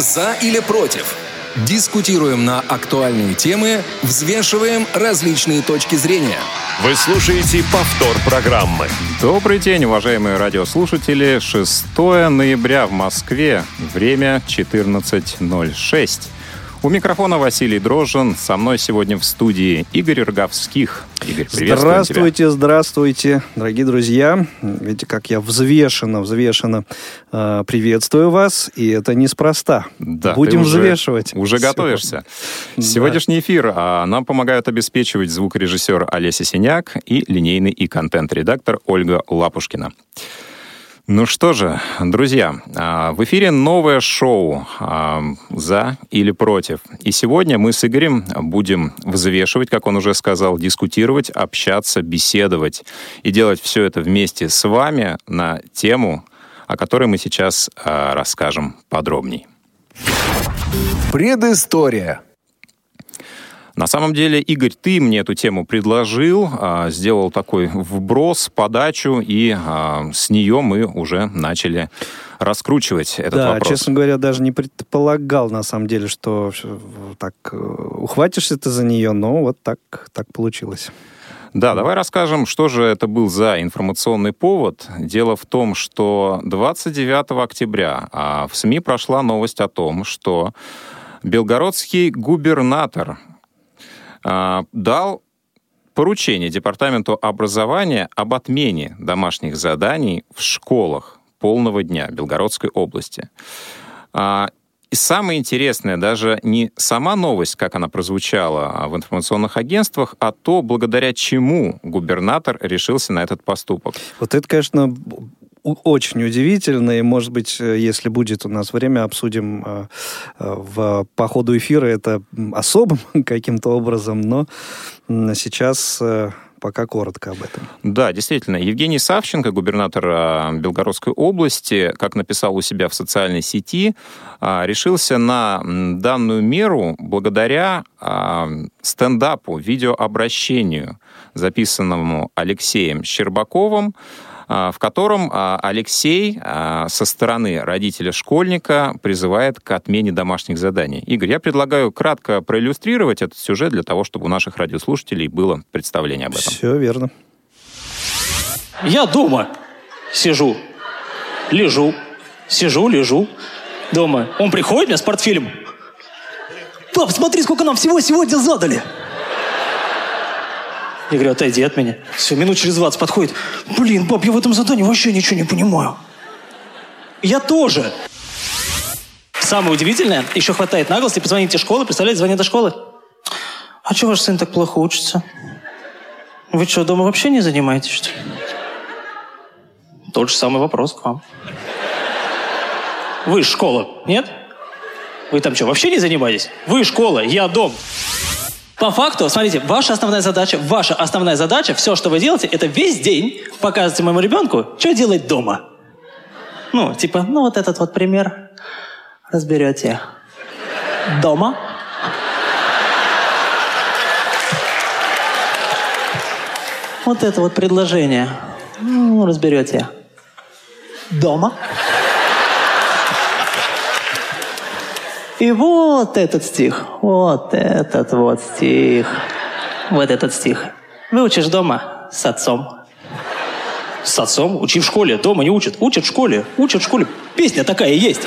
За или против? Дискутируем на актуальные темы, взвешиваем различные точки зрения. Вы слушаете повтор программы. Добрый день, уважаемые радиослушатели. 6 ноября в Москве. Время 14.06. У микрофона Василий Дрожжин. Со мной сегодня в студии Игорь Роговских. Игорь, приветствую Здравствуйте, тебя. здравствуйте, дорогие друзья. Видите, как я взвешенно, взвешенно э, приветствую вас, и это неспроста. Да, Будем уже- взвешивать. Уже Всё. готовишься. Да. Сегодняшний эфир а, нам помогают обеспечивать звукорежиссер Олеся Синяк и линейный и контент-редактор Ольга Лапушкина. Ну что же, друзья, а, в эфире новое шоу а, «За или против». И сегодня мы с Игорем будем взвешивать, как он уже сказал, дискутировать, общаться, беседовать и делать все это вместе с вами на тему, о которой мы сейчас а, расскажем подробней. Предыстория. На самом деле, Игорь, ты мне эту тему предложил, а, сделал такой вброс, подачу, и а, с нее мы уже начали раскручивать этот да, вопрос. честно говоря, даже не предполагал, на самом деле, что так э, ухватишься ты за нее, но вот так, так получилось. Да, давай расскажем, что же это был за информационный повод. Дело в том, что 29 октября а, в СМИ прошла новость о том, что белгородский губернатор дал поручение Департаменту образования об отмене домашних заданий в школах полного дня Белгородской области. А, И самое интересное, даже не сама новость, как она прозвучала а, в информационных агентствах, а то, благодаря чему губернатор решился на этот поступок. Вот это, конечно, очень удивительно, и, может быть, э, если будет у нас время, обсудим э, э, в, по ходу эфира это особым каким-то образом, но сейчас пока коротко об этом. Да, действительно, Евгений Савченко, губернатор Белгородской области, как написал у себя в социальной сети, решился на данную меру благодаря стендапу, видеообращению, записанному Алексеем Щербаковым, в котором а, Алексей а, со стороны родителя школьника призывает к отмене домашних заданий. Игорь, я предлагаю кратко проиллюстрировать этот сюжет для того, чтобы у наших радиослушателей было представление об этом. Все верно. Я дома сижу, лежу, сижу, лежу дома. Он приходит мне с портфелем. Пап, смотри, сколько нам всего сегодня задали. Я говорю, отойди от меня. Все, минут через 20 подходит. Блин, пап, я в этом задании вообще ничего не понимаю. Я тоже. Самое удивительное, еще хватает наглости позвонить из школы, представляете, звонят до школы. А что ваш сын так плохо учится? Вы что, дома вообще не занимаетесь, что ли? Тот же самый вопрос к вам. Вы школа, нет? Вы там что, вообще не занимаетесь? Вы школа, я дом. По факту, смотрите, ваша основная задача, ваша основная задача, все, что вы делаете, это весь день показывать моему ребенку, что делать дома. Ну, типа, ну вот этот вот пример разберете. Дома. Вот это вот предложение. Ну, разберете. Дома. И вот этот стих. Вот этот вот стих. Вот этот стих. Выучишь дома с отцом. С отцом? Учи в школе. Дома не учат. Учат в школе. Учат в школе. Песня такая есть.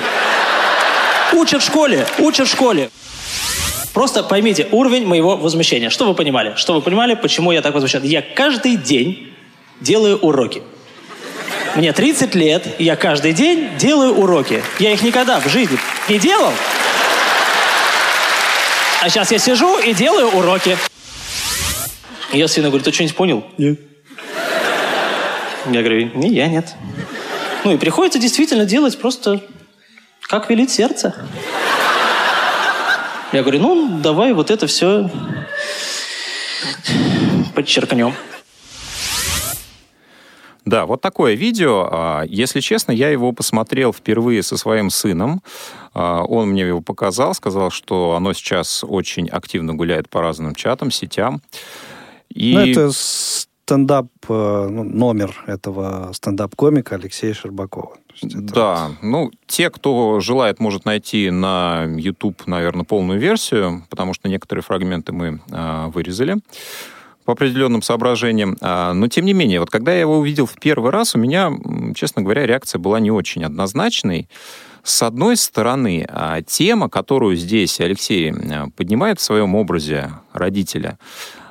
Учат в школе. Учат в школе. Просто поймите уровень моего возмущения. Что вы понимали? Что вы понимали, почему я так возмущен? Я каждый день делаю уроки. Мне 30 лет, и я каждый день делаю уроки. Я их никогда в жизни не делал. А сейчас я сижу и делаю уроки. И я сыну говорю, ты что-нибудь понял? Нет. Я говорю, не, я нет. Ну и приходится действительно делать просто как велит сердце. Я говорю, ну давай вот это все подчеркнем. Да, вот такое видео. А, Если честно, я его посмотрел впервые со своим сыном. А, Он мне его показал, сказал, что оно сейчас очень активно гуляет по разным чатам, сетям. И... Ну, это стендап, э, ну, номер этого стендап-комика Алексея Щербакова. Да, ну, те, кто желает, может найти на YouTube, наверное, полную версию, потому что некоторые фрагменты мы э, вырезали по определенным соображениям. А, но, тем не менее, вот когда я его увидел в первый раз, у меня, честно говоря, реакция была не очень однозначной. С одной стороны, а, тема, которую здесь Алексей поднимает в своем образе родителя,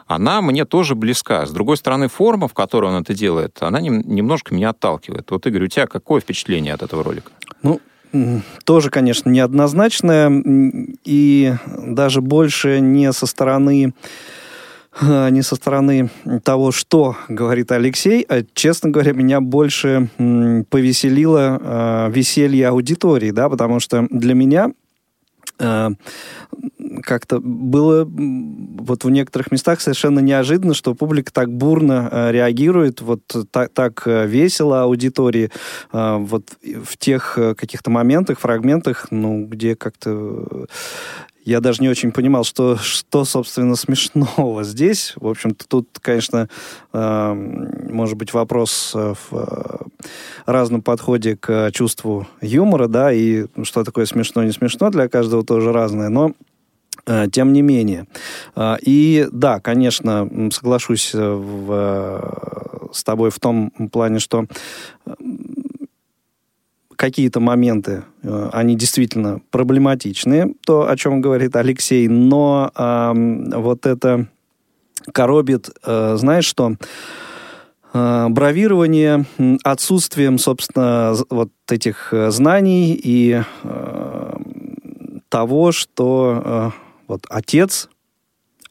она мне тоже близка. С другой стороны, форма, в которой он это делает, она немножко меня отталкивает. Вот, Игорь, у тебя какое впечатление от этого ролика? Ну, тоже, конечно, неоднозначное, и даже больше не со стороны не со стороны того, что говорит Алексей, а, честно говоря, меня больше повеселило э, веселье аудитории, да, потому что для меня как-то было вот в некоторых местах совершенно неожиданно, что публика так бурно э, реагирует, вот так, так весело аудитории, э, вот в тех каких-то моментах, фрагментах, ну, где как-то я даже не очень понимал, что, что собственно, смешного здесь. В общем-то, тут, конечно, э, может быть вопрос в э, разном подходе к чувству юмора, да, и что такое смешно, не смешно, для каждого тоже разное, но э, тем не менее. Э, и да, конечно, соглашусь в, с тобой в том плане, что какие-то моменты, э, они действительно проблематичные, то, о чем говорит Алексей, но э, вот это коробит, э, знаешь что, э, бравирование отсутствием, собственно, вот этих э, знаний и э, того, что э, вот отец,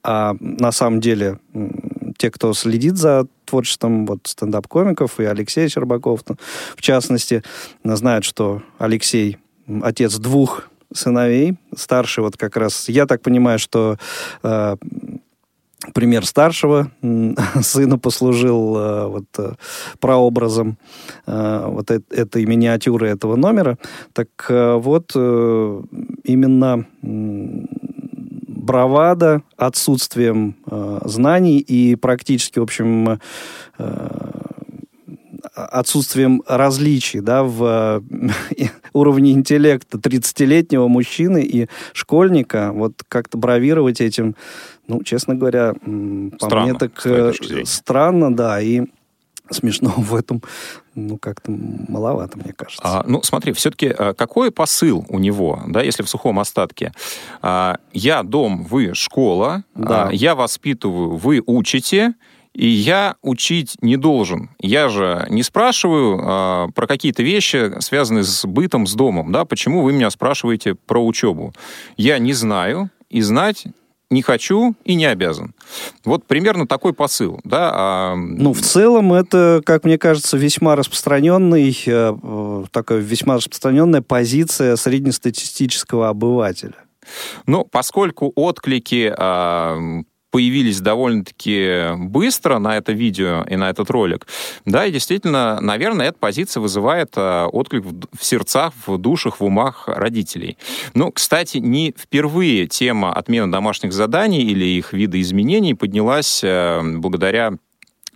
а на самом деле те, кто следит за творчеством вот стендап-комиков и Алексей Щербаков, в частности, знают, что Алексей отец двух сыновей, старший вот как раз, я так понимаю, что э, пример старшего сына послужил э, вот э, прообразом э, вот э, этой миниатюры этого номера. Так э, вот э, именно бравада, отсутствием э, знаний и практически, в общем, э, отсутствием различий да, в э, уровне интеллекта 30-летнего мужчины и школьника, вот как-то бравировать этим, ну, честно говоря, по странно, мне так э, странно, да, и смешного в этом, ну, как-то маловато, мне кажется. А, ну, смотри, все-таки а, какой посыл у него, да, если в сухом остатке? А, я дом, вы школа, да. а, я воспитываю, вы учите, и я учить не должен. Я же не спрашиваю а, про какие-то вещи, связанные с бытом, с домом. Да? Почему вы меня спрашиваете про учебу? Я не знаю, и знать не хочу и не обязан. Вот примерно такой посыл. Да? А... Ну, в целом, это, как мне кажется, весьма распространенный, э, такая весьма распространенная позиция среднестатистического обывателя. Ну, поскольку отклики э, появились довольно-таки быстро на это видео и на этот ролик. Да, и действительно, наверное, эта позиция вызывает э, отклик в сердцах, в душах, в умах родителей. Ну, кстати, не впервые тема отмены домашних заданий или их видоизменений поднялась э, благодаря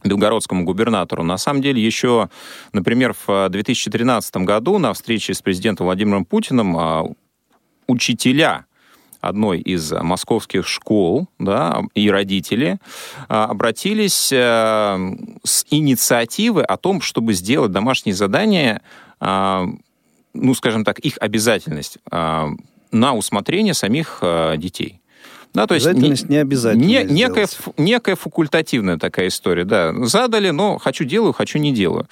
белгородскому губернатору. На самом деле, еще, например, в 2013 году на встрече с президентом Владимиром Путиным э, учителя одной из московских школ, да, и родители а, обратились э, с инициативы о том, чтобы сделать домашние задания, а, ну, скажем так, их обязательность а, на усмотрение самих детей. Да, то есть не, не обязательно. Не, некая, некая факультативная такая история, да. Задали, но хочу делаю, хочу не делаю.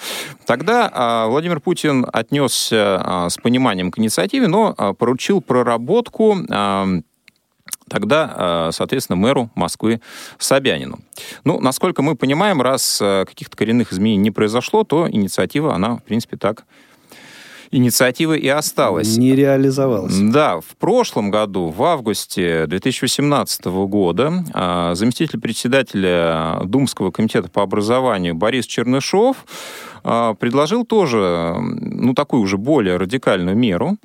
Тогда а, Владимир Путин отнесся а, с пониманием к инициативе, но а, поручил проработку а, тогда, а, соответственно, мэру Москвы Собянину. Ну, насколько мы понимаем, раз а, каких-то коренных изменений не произошло, то инициатива, она, в принципе, так инициатива и осталась. Не реализовалась. Да, в прошлом году, в августе 2018 года, а, заместитель председателя Думского комитета по образованию Борис Чернышов а, предложил тоже, ну, такую уже более радикальную меру.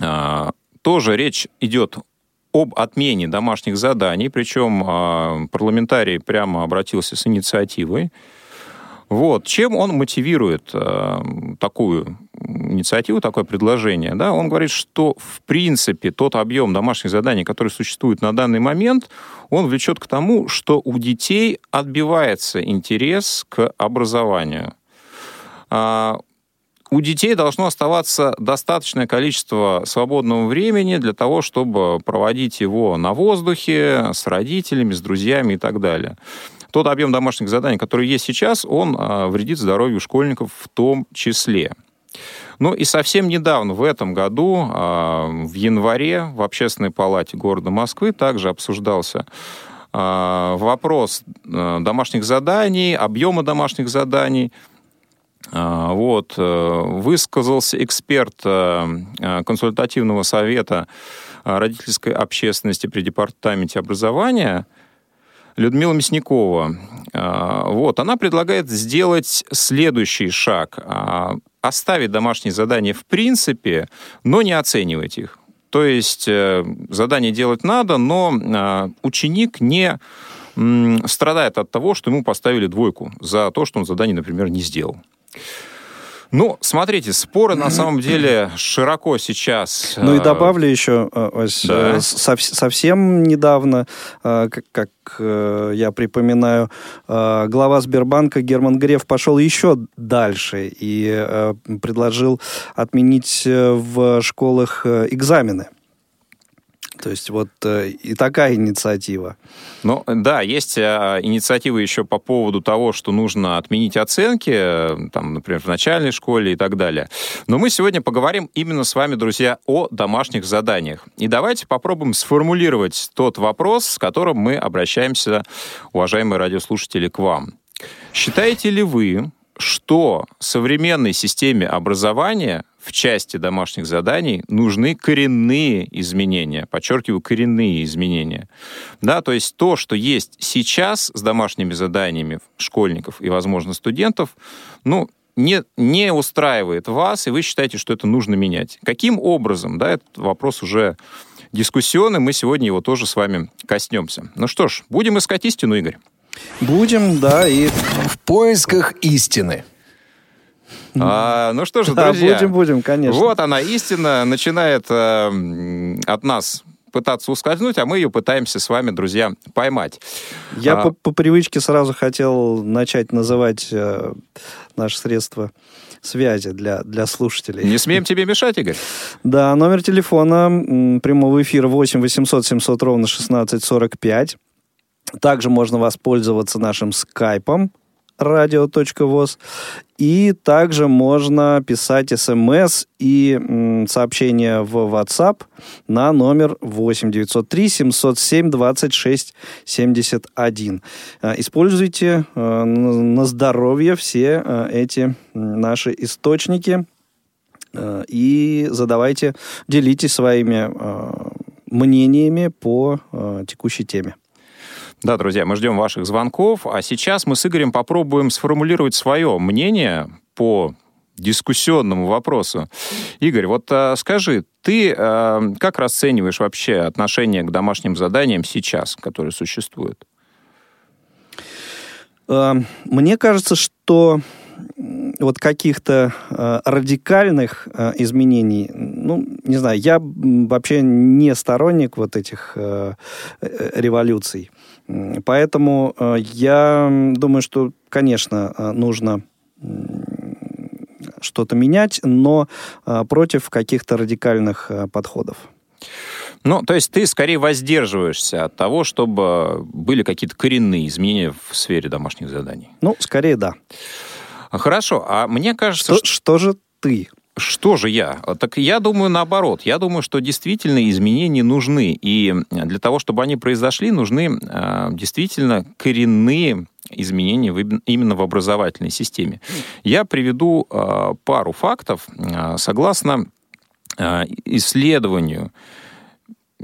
А, тоже речь идет об отмене домашних заданий, причем парламентарий прямо обратился с инициативой. Вот. Чем он мотивирует э, такую инициативу, такое предложение, да, он говорит, что в принципе тот объем домашних заданий, который существует на данный момент, он влечет к тому, что у детей отбивается интерес к образованию. А, у детей должно оставаться достаточное количество свободного времени для того, чтобы проводить его на воздухе, с родителями, с друзьями и так далее. Тот объем домашних заданий, который есть сейчас, он а, вредит здоровью школьников в том числе. Ну и совсем недавно, в этом году, а, в январе, в Общественной палате города Москвы также обсуждался а, вопрос домашних заданий, объема домашних заданий – а, вот, э, высказался эксперт э, э, консультативного совета родительской общественности при департаменте образования Людмила Мясникова. Вот, она предлагает сделать следующий шаг. Оставить домашние задания в принципе, но не оценивать их. То есть задание делать надо, но ученик не страдает от того, что ему поставили двойку за то, что он задание, например, не сделал. Ну, смотрите, споры на самом деле широко сейчас. Ну и э, добавлю еще, э, Ось, да. Э, совсем недавно, как я припоминаю, глава Сбербанка Герман Греф пошел еще дальше и предложил отменить в школах экзамены. То есть вот э, и такая инициатива. Ну, да, есть э, инициативы еще по поводу того, что нужно отменить оценки, э, там, например, в начальной школе и так далее. Но мы сегодня поговорим именно с вами, друзья, о домашних заданиях. И давайте попробуем сформулировать тот вопрос, с которым мы обращаемся, уважаемые радиослушатели, к вам. Считаете ли вы, что современной системе образования в части домашних заданий нужны коренные изменения. Подчеркиваю, коренные изменения. Да, то есть то, что есть сейчас с домашними заданиями школьников и, возможно, студентов, ну, не, не устраивает вас, и вы считаете, что это нужно менять. Каким образом? Да, этот вопрос уже дискуссионный, мы сегодня его тоже с вами коснемся. Ну что ж, будем искать истину, Игорь. Будем, да, и... В поисках истины. А, ну что же, друзья. Да, будем, будем, конечно. Вот она, истина начинает э, от нас пытаться ускользнуть, а мы ее пытаемся с вами, друзья, поймать. Я а... по, по привычке сразу хотел начать называть э, наши средства связи для, для слушателей. Не смеем тебе мешать, Игорь. Да, номер телефона прямого эфира 8 800 700 ровно 16 45. Также можно воспользоваться нашим скайпом radio.voz. И также можно писать смс и м, сообщения в WhatsApp на номер 8 903 707 26 71. Используйте э, на здоровье все э, эти наши источники э, и задавайте, делитесь своими мнениями по текущей теме. Да, друзья, мы ждем ваших звонков. А сейчас мы с Игорем попробуем сформулировать свое мнение по дискуссионному вопросу. Игорь, вот а, скажи, ты а, как расцениваешь вообще отношение к домашним заданиям сейчас, которые существуют? А, мне кажется, что вот каких-то э, радикальных э, изменений, ну, не знаю, я вообще не сторонник вот этих э, революций. Поэтому э, я думаю, что, конечно, э, нужно что-то менять, но э, против каких-то радикальных подходов. Ну, то есть ты скорее воздерживаешься от того, чтобы были какие-то коренные изменения в сфере домашних заданий. Ну, скорее да. Хорошо, а мне кажется... Что, что... что же ты? Что же я? Так я думаю наоборот. Я думаю, что действительно изменения нужны. И для того, чтобы они произошли, нужны э, действительно коренные изменения в, именно в образовательной системе. Я приведу э, пару фактов. Э, согласно э, исследованию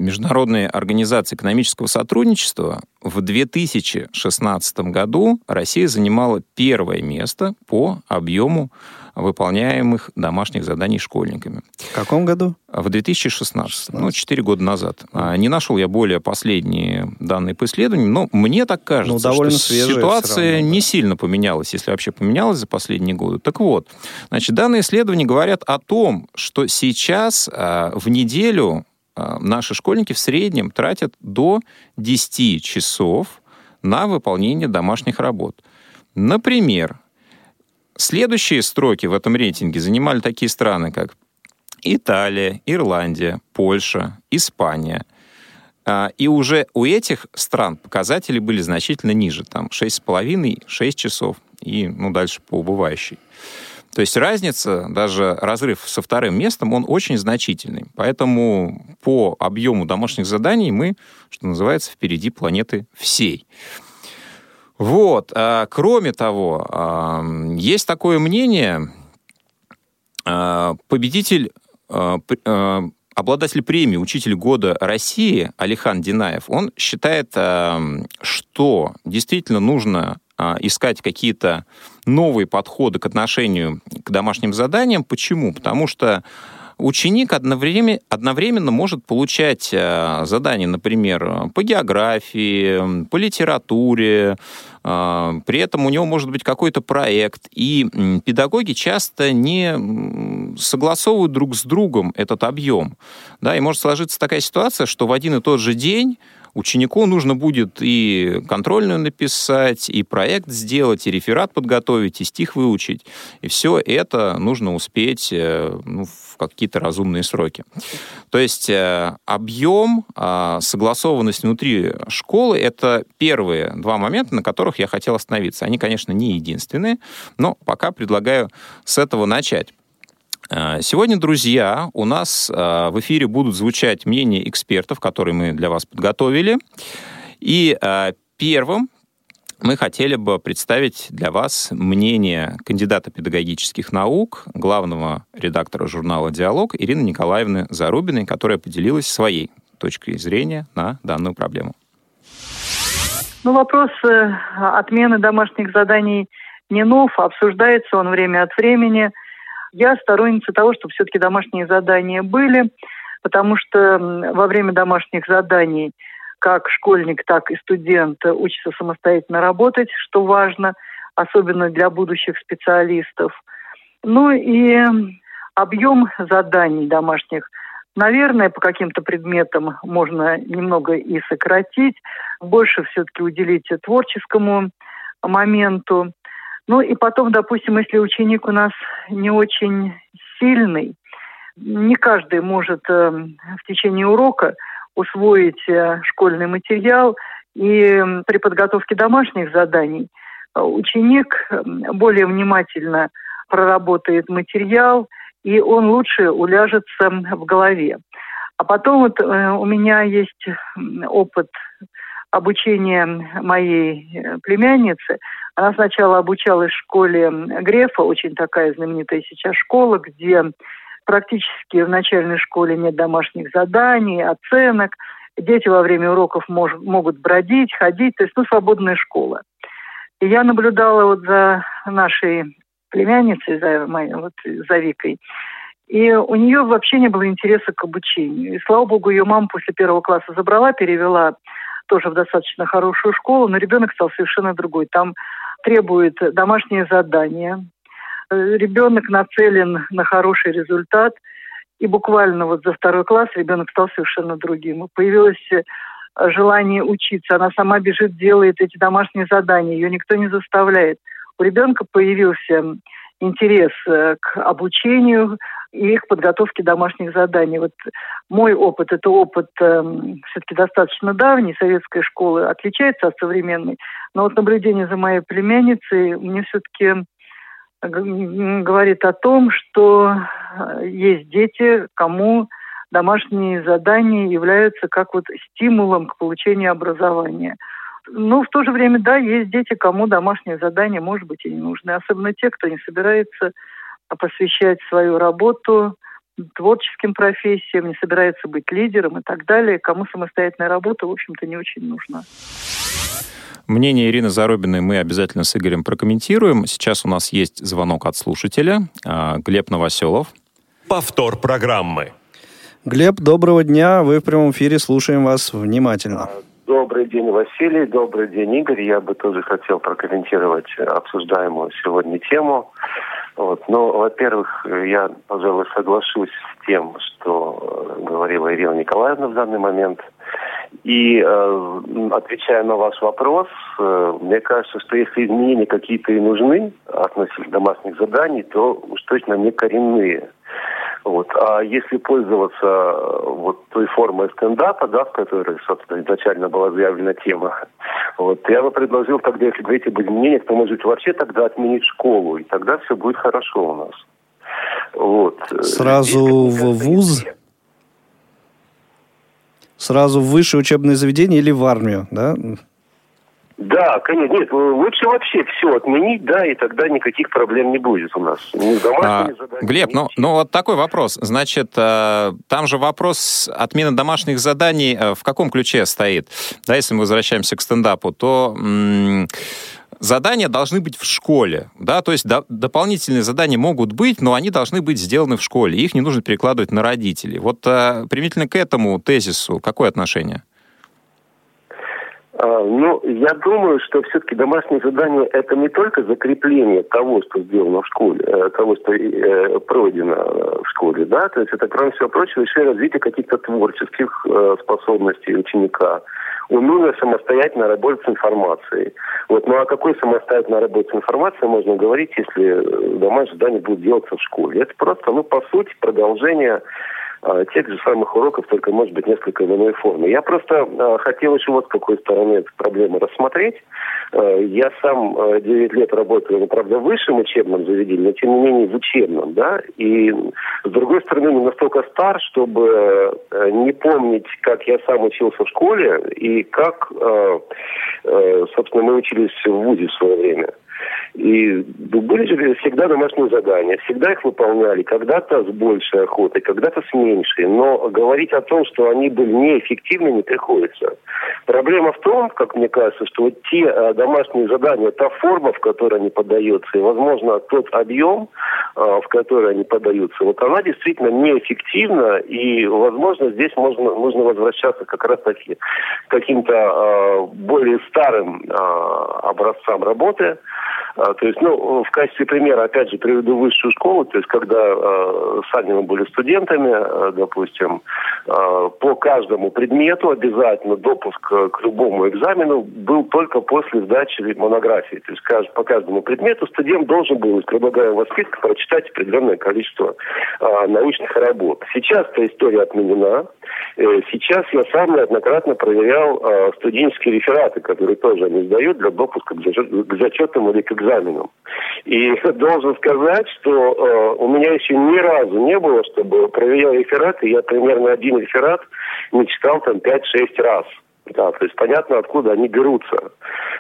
Международной организации экономического сотрудничества в 2016 году Россия занимала первое место по объему выполняемых домашних заданий школьниками. В каком году? В 2016, 16. ну, 4 года назад. А, не нашел я более последние данные по исследованию, но мне так кажется, ну, довольно что ситуация равно, да. не сильно поменялась, если вообще поменялась за последние годы. Так вот, значит, данные исследования говорят о том, что сейчас а, в неделю наши школьники в среднем тратят до 10 часов на выполнение домашних работ. Например, Следующие строки в этом рейтинге занимали такие страны, как Италия, Ирландия, Польша, Испания. А, и уже у этих стран показатели были значительно ниже, там 6,5-6 часов и ну, дальше по убывающей. То есть разница, даже разрыв со вторым местом, он очень значительный. Поэтому по объему домашних заданий мы, что называется, впереди планеты всей. Вот. А, кроме того, а, есть такое мнение, а, победитель, обладатель премии «Учитель года России» Алихан Динаев, он считает, что действительно нужно искать какие-то новые подходы к отношению к домашним заданиям. Почему? Потому что ученик одновременно, одновременно может получать э, задания, например, по географии, по литературе, э, при этом у него может быть какой-то проект, и педагоги часто не согласовывают друг с другом этот объем. Да, и может сложиться такая ситуация, что в один и тот же день ученику нужно будет и контрольную написать, и проект сделать, и реферат подготовить, и стих выучить. И все это нужно успеть э, ну, в какие-то разумные сроки. То есть э, объем, а, согласованность внутри школы — это первые два момента, на которых я хотел остановиться. Они, конечно, не единственные, но пока предлагаю с этого начать. Э, сегодня, друзья, у нас э, в эфире будут звучать мнения экспертов, которые мы для вас подготовили. И э, первым мы хотели бы представить для вас мнение кандидата педагогических наук, главного редактора журнала «Диалог» Ирины Николаевны Зарубиной, которая поделилась своей точкой зрения на данную проблему. Ну, вопрос отмены домашних заданий не нов, обсуждается он время от времени – я сторонница того, чтобы все-таки домашние задания были, потому что во время домашних заданий как школьник, так и студент учится самостоятельно работать, что важно, особенно для будущих специалистов. Ну и объем заданий домашних, наверное, по каким-то предметам можно немного и сократить, больше все-таки уделить творческому моменту. Ну и потом, допустим, если ученик у нас не очень сильный, не каждый может э, в течение урока усвоить э, школьный материал, и при подготовке домашних заданий э, ученик э, более внимательно проработает материал, и он лучше уляжется в голове. А потом вот э, у меня есть опыт обучения моей э, племянницы – она сначала обучалась в школе Грефа, очень такая знаменитая сейчас школа, где практически в начальной школе нет домашних заданий, оценок. Дети во время уроков мож, могут бродить, ходить, то есть ну, свободная школа. И я наблюдала вот за нашей племянницей, за, моей, вот, за Викой, и у нее вообще не было интереса к обучению. И, слава богу, ее мама после первого класса забрала, перевела тоже в достаточно хорошую школу, но ребенок стал совершенно другой. Там требует домашнее задание. Э, ребенок нацелен на хороший результат. И буквально вот за второй класс ребенок стал совершенно другим. Появилось э, желание учиться. Она сама бежит, делает эти домашние задания. Ее никто не заставляет. У ребенка появился интерес э, к обучению и к подготовке домашних заданий. Вот мой опыт, это опыт э, все-таки достаточно давний, советской школы, отличается от современной. Но вот наблюдение за моей племянницей мне все-таки говорит о том, что э, есть дети, кому домашние задания являются как вот стимулом к получению образования. Но в то же время, да, есть дети, кому домашние задания, может быть, и не нужны. Особенно те, кто не собирается посвящать свою работу творческим профессиям, не собирается быть лидером и так далее, кому самостоятельная работа, в общем-то, не очень нужна. Мнение Ирины Зарубиной мы обязательно с Игорем прокомментируем. Сейчас у нас есть звонок от слушателя. А, Глеб Новоселов. Повтор программы. Глеб, доброго дня. Вы в прямом эфире. Слушаем вас внимательно. Добрый день, Василий. Добрый день, Игорь. Я бы тоже хотел прокомментировать обсуждаемую сегодня тему. Вот. Ну, во-первых, я, пожалуй, соглашусь с тем, что э, говорила Ирина Николаевна в данный момент. И э, отвечая на ваш вопрос, э, мне кажется, что если изменения какие-то и нужны относительно домашних заданий, то уж точно не коренные. Вот. А если пользоваться э, вот той формой стендапа, да, в которой, собственно, изначально была заявлена тема, вот, я бы предложил тогда, если говорить об изменениях, то, может быть, вообще тогда отменить школу, и тогда все будет хорошо у нас. Вот. Сразу в ВУЗ? Сразу в высшее учебное заведение или в армию, да? Да, конечно. Нет, лучше вообще все отменить, да, и тогда никаких проблем не будет у нас. Ни а, Глеб, ну, ну вот такой вопрос. Значит, э, там же вопрос отмены домашних заданий э, в каком ключе стоит? Да, если мы возвращаемся к стендапу, то задания должны быть в школе, да, то есть до, дополнительные задания могут быть, но они должны быть сделаны в школе, их не нужно перекладывать на родителей. Вот э, примитивно к этому тезису какое отношение? А, ну, я думаю, что все-таки домашнее задание – это не только закрепление того, что сделано в школе, э, того, что э, пройдено в школе, да, то есть это, кроме всего прочего, еще и развитие каких-то творческих э, способностей ученика, умение самостоятельно работать с информацией. Вот, ну, о какой самостоятельной работе с информацией можно говорить, если домашнее задание будет делаться в школе? Это просто, ну, по сути, продолжение а, тех же самых уроков, только, может быть, несколько в иной форме. Я просто а, хотел еще вот с какой стороны эту проблему рассмотреть. А, я сам 9 лет работаю, ну, правда, в высшем учебном заведении, но, тем не менее, в учебном, да, и, с другой стороны, не настолько стар, чтобы не помнить, как я сам учился в школе и как, собственно, мы учились в ВУЗе в свое время. И были же всегда домашние задания, всегда их выполняли, когда-то с большей охотой, когда-то с меньшей. Но говорить о том, что они были неэффективны, не приходится. Проблема в том, как мне кажется, что вот те э, домашние задания, та форма, в которой они подаются, и, возможно, тот объем, э, в который они подаются, вот она действительно неэффективна, и, возможно, здесь можно, нужно возвращаться как раз таки к каким-то э, более старым образцам работы, то есть, ну, в качестве примера, опять же, приведу высшую школу, то есть, когда э, сами мы были студентами, э, допустим, э, по каждому предмету обязательно допуск к любому экзамену был только после сдачи монографии. То есть, кажд, по каждому предмету студент должен был из предлагаемого списка прочитать определенное количество э, научных работ. Сейчас эта история отменена. Э, сейчас я сам неоднократно проверял э, студенческие рефераты, которые тоже они сдают для допуска к зачетам или к экзаменам. И должен сказать, что э, у меня еще ни разу не было, чтобы проверял рефераты, я примерно один реферат не читал там 5-6 раз. Да, то есть понятно, откуда они берутся.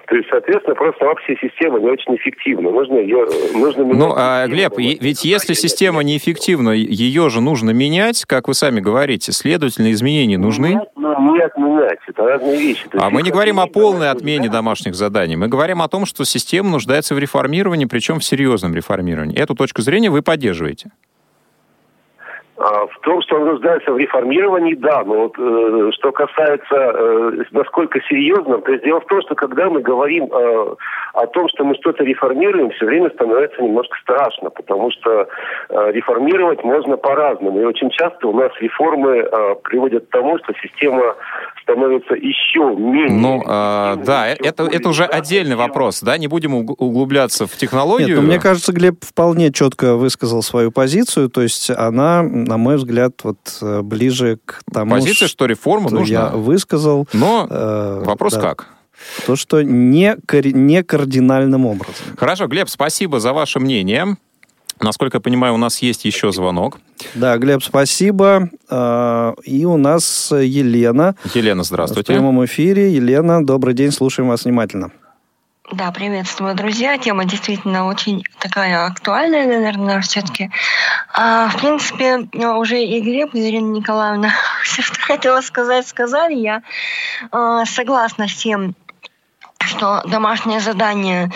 То есть, соответственно, просто вообще система не очень эффективна. Нужно ее, нужно менять. Ну, а, Глеб, ведь если система неэффективна, ее же нужно менять, как вы сами говорите. Следовательно, изменения нужны. Нет, ну, не отменять. Это разные вещи. а мы не говорим о полной отмене домашних заданий. Мы говорим о том, что система нуждается в реформировании, причем в серьезном реформировании. Эту точку зрения вы поддерживаете? А, в том, что он нуждается в реформировании, да, но вот э, что касается, э, насколько серьезно, то есть дело в том, что когда мы говорим э, о том, что мы что-то реформируем, все время становится немножко страшно, потому что э, реформировать можно по-разному. И очень часто у нас реформы э, приводят к тому, что система становится еще менее... Ну, э, да, это, это уже отдельный вопрос, да, не будем углубляться в технологию. Нет, ну, мне кажется, Глеб вполне четко высказал свою позицию, то есть она на мой взгляд, вот э, ближе к тому, Позиция, что реформа нужна. я высказал. Но э, вопрос да. как? То, что не, не кардинальным образом. Хорошо, Глеб, спасибо за ваше мнение. Насколько я понимаю, у нас есть еще звонок. Да, Глеб, спасибо. Э, и у нас Елена. Елена, здравствуйте. В прямом эфире. Елена, добрый день, слушаем вас внимательно. Да, приветствую, друзья. Тема действительно очень такая актуальная, наверное, все-таки. А, в принципе, уже и Глеб, и Ирина Николаевна все, что хотела сказать, сказали. Я а, согласна с тем, что домашнее задание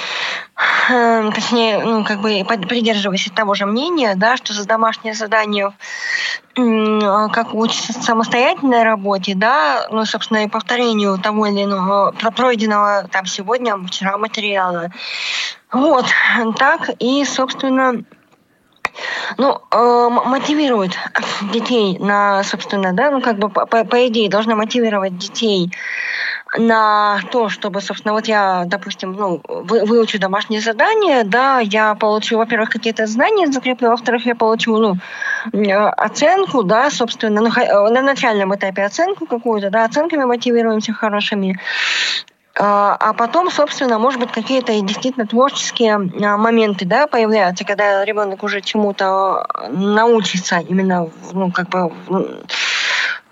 Эм, точнее, ну, как бы придерживаясь того же мнения, да, что за домашнее задание как учится самостоятельной работе, да, ну, собственно, и повторению того или иного пройденного там сегодня, вчера материала. Вот, так, и, собственно, ну, э, мотивирует детей на, собственно, да, ну, как бы, по, по идее, должна мотивировать детей на то, чтобы, собственно, вот я, допустим, ну, вы, выучу домашнее задание, да, я получу, во-первых, какие-то знания закреплю, во-вторых, я получу, ну, оценку, да, собственно, ну, на начальном этапе оценку какую-то, да, оценками мотивируемся хорошими, а, а потом, собственно, может быть, какие-то действительно творческие а, моменты, да, появляются, когда ребенок уже чему-то научится именно, ну, как бы,